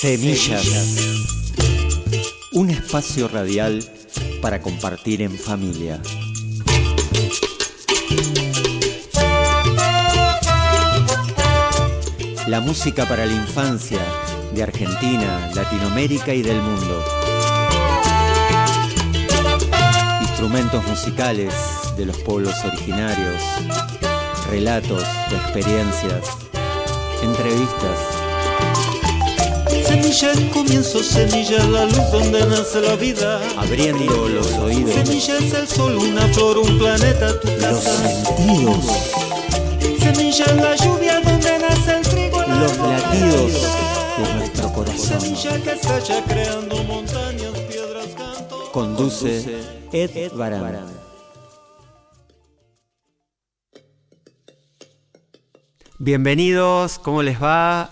Semillas. Un espacio radial para compartir en familia. La música para la infancia de Argentina, Latinoamérica y del mundo. Instrumentos musicales de los pueblos originarios, relatos de experiencias, entrevistas Semilla es comienzo, semilla la luz donde nace la vida. Abriendo los oídos. Semilla es el sol, una flor, un planeta, tu casa. Los sentidos. Semilla es la lluvia donde nace el trigo. La los latidos de nuestro corazón. Semilla que estalla creando montañas, piedras, canto. Conduce Ed Barán. Bienvenidos, ¿cómo les va?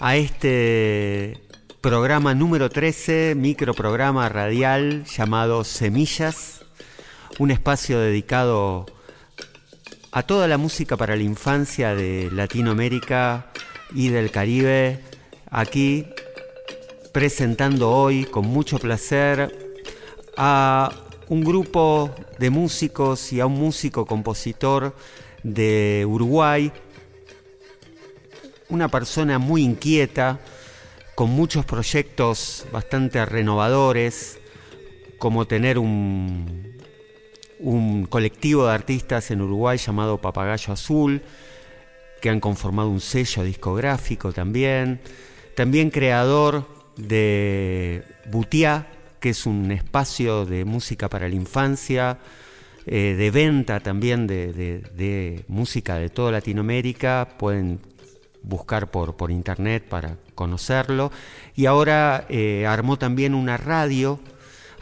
A este programa número 13, microprograma radial llamado Semillas, un espacio dedicado a toda la música para la infancia de Latinoamérica y del Caribe, aquí presentando hoy con mucho placer a un grupo de músicos y a un músico compositor de Uruguay una persona muy inquieta, con muchos proyectos bastante renovadores, como tener un, un colectivo de artistas en Uruguay llamado Papagayo Azul, que han conformado un sello discográfico también. También creador de Butiá, que es un espacio de música para la infancia, eh, de venta también de, de, música de toda Latinoamérica. Pueden buscar por, por internet para conocerlo. Y ahora eh, armó también una radio,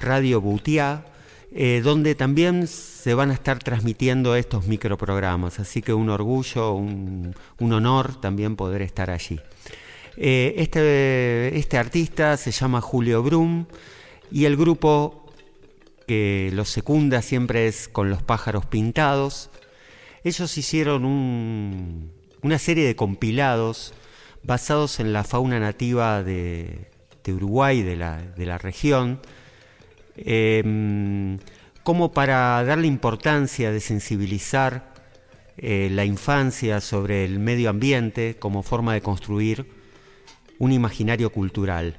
Radio Boutiá, eh, donde también se van a estar transmitiendo estos microprogramas. Así que un orgullo, un, honor también poder estar allí. Eh, este, este artista se llama Julio Brum y el grupo que lo secunda siempre es con los pájaros pintados. Ellos hicieron un, una serie de compilados basados en la fauna nativa de, Uruguay, de la, región, em, como para darle importancia de sensibilizar eh, la infancia sobre el medio ambiente como forma de construir un imaginario cultural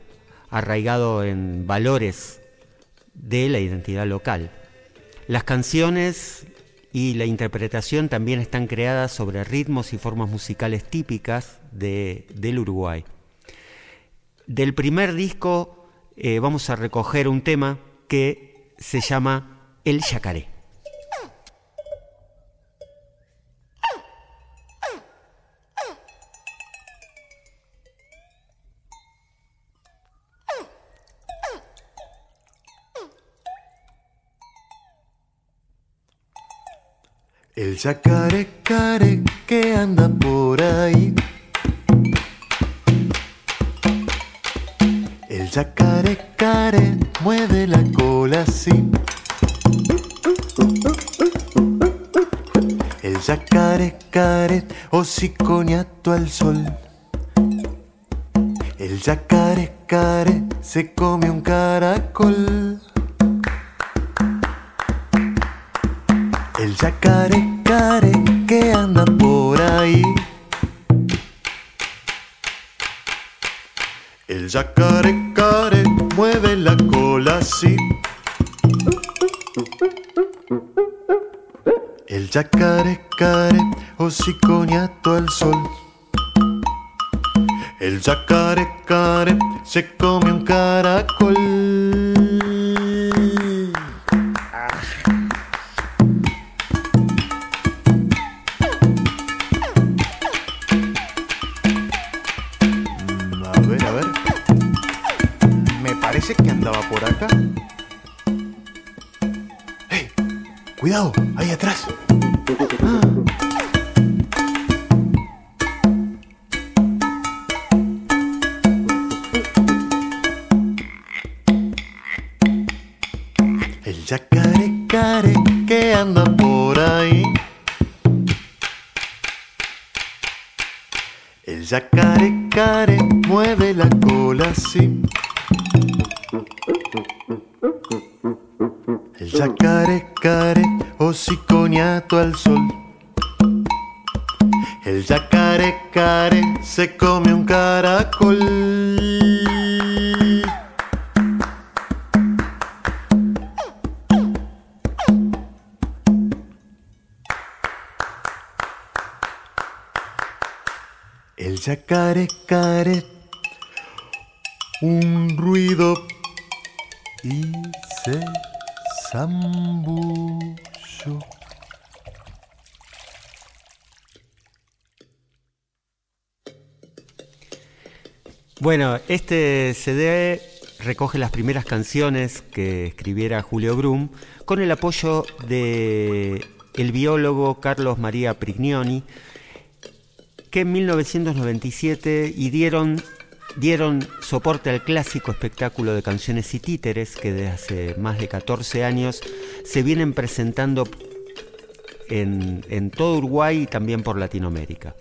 arraigado en valores de la identidad local. Las canciones y la interpretación también están creadas sobre ritmos y formas musicales típicas del Uruguay. Del primer disco eh, vamos a recoger un tema que se llama El Yacaré. El yacaré care que anda por ahí. El yacaré care mueve la cola así. El yacaré care hociconiato al sol. El yacaré care se come un caracol. El yacaré care que anda por ahí. El yacaré care mueve la cola así. El yacaré care hociconiato al sol. El yacaré care se come un caracol. Que andaba por acá. ¡Hey! ¡Cuidado! ¡Ahí atrás! Ah. El yacaré care que anda por ahí. El yacaré care mueve la cola así. El yacaré care hociconiato al sol. El yacaré care se come un caracol. El yacaré care un ruido y se Bueno, este CD recoge las primeras canciones que escribiera Julio Brum con el apoyo de el biólogo Carlos María Prignoni, que en 1997 y dieron, soporte al clásico espectáculo de canciones y títeres que desde hace más de 14 años se vienen presentando en, en todo Uruguay y también por Latinoamérica.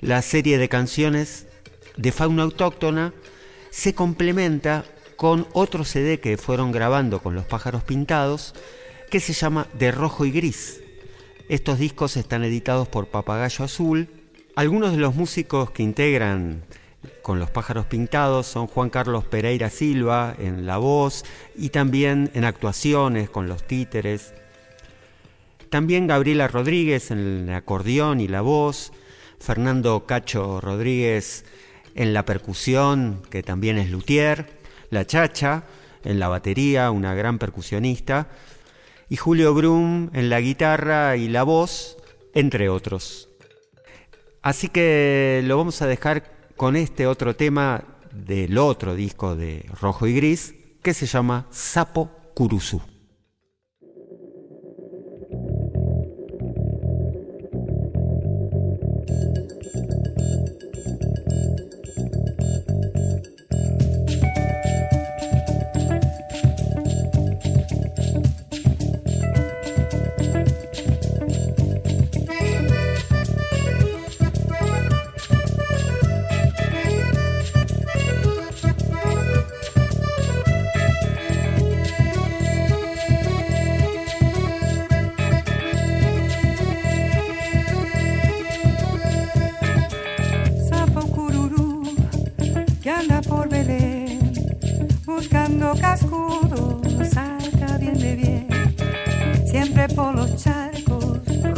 La serie de canciones de fauna autóctona se complementa con otro CD que fueron grabando con los pájaros pintados que se llama De Rojo y Gris. Estos discos están editados por Papagayo Azul. Algunos de los músicos que integran con los pájaros pintados son Juan Carlos Pereira Silva en la voz y también en actuaciones con los títeres. También Gabriela Rodríguez en el acordeón y la voz, Fernando Cacho Rodríguez en la percusión, que también es luthier, la chacha en la batería, una gran percusionista, y Julio Brum en la guitarra y la voz, entre otros. Así que lo vamos a dejar con este otro tema del otro disco de Rojo y Gris, que se llama Sapo Curuzú.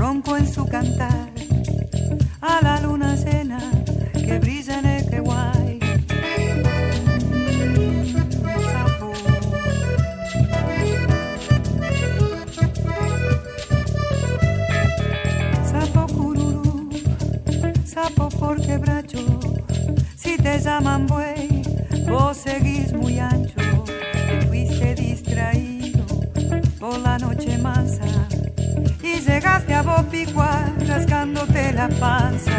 Ronco en su cantar, a la luna llena que brilla en el Queguay. Mm, sapo. Cururú, sapo por quebracho, si te llaman buey, vos seguís muy ancho, te fuiste distraído por la noche mansa llegaste a Bopicua rascándote la panza.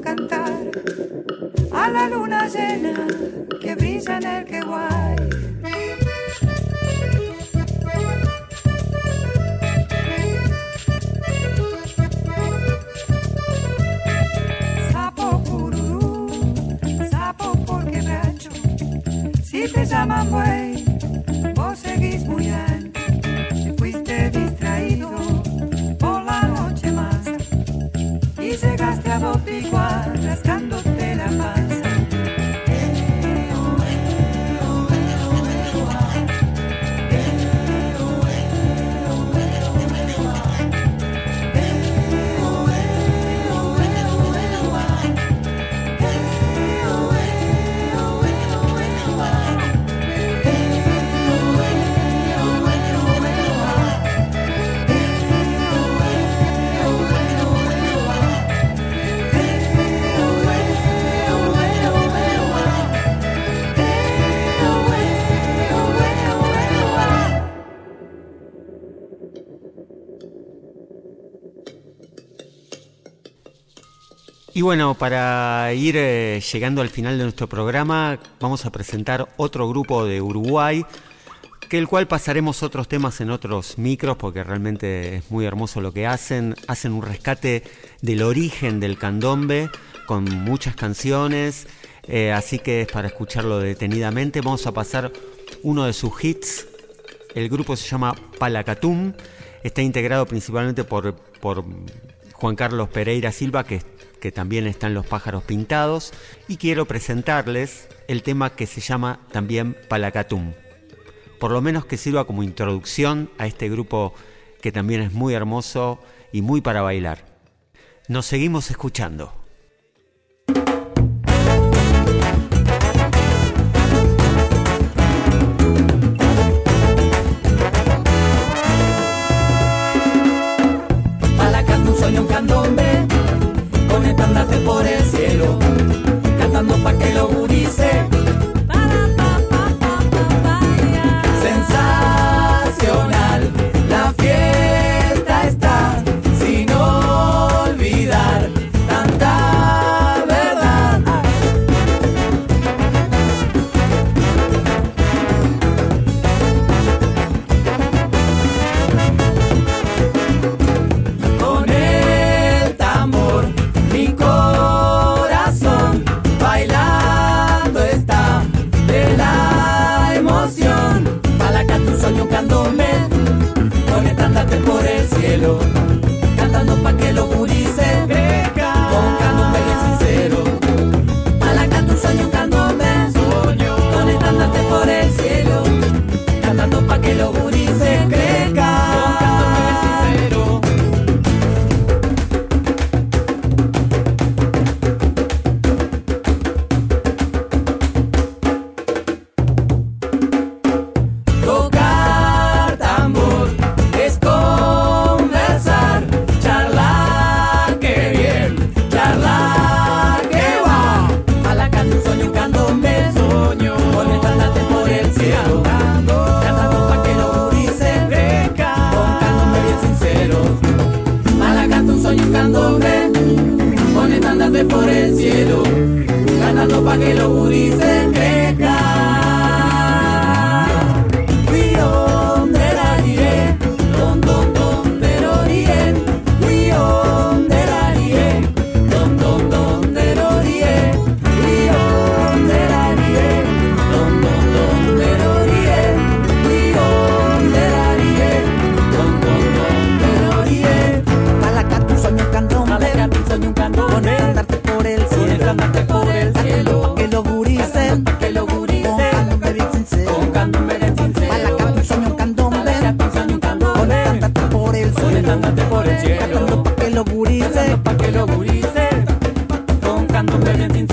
cantar a la luna llena que brilla en el Queguay. Sapo cururú, sapo por quebracho, si te llaman bueno. Y bueno, para ir eh, llegando al final de nuestro programa, vamos a presentar otro grupo de Uruguay, que el cual pasaremos otros temas en otros micros, porque realmente es muy hermoso lo que hacen. Hacen un rescate del origen del candombe con muchas canciones, eh, así que es para escucharlo detenidamente. Vamos a pasar uno de sus hits. El grupo se llama Palacatum. Está integrado principalmente por, Juan Carlos Pereira Silva, que que también están los pájaros pintados, y quiero presentarles el tema que se llama también Palacatum. Por lo menos que sirva como introducción a este grupo que también es muy hermoso y muy para bailar. Nos seguimos escuchando.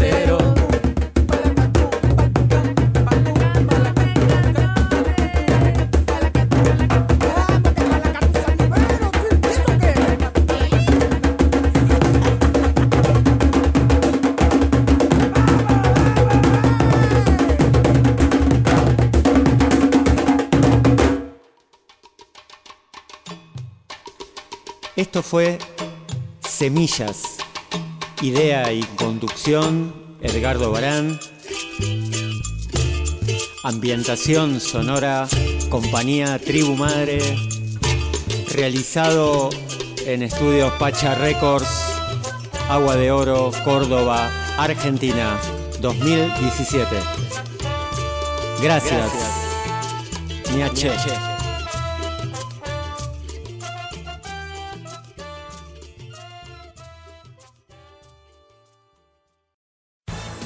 Sincero. Esto fue Semillas, idea y conducción, Edgardo Barán, ambientación sonora, compañía Tribu Madre, realizado en estudios Pacha Records, Agua de Oro, Córdoba, Argentina, 2017. Gracias. Miache.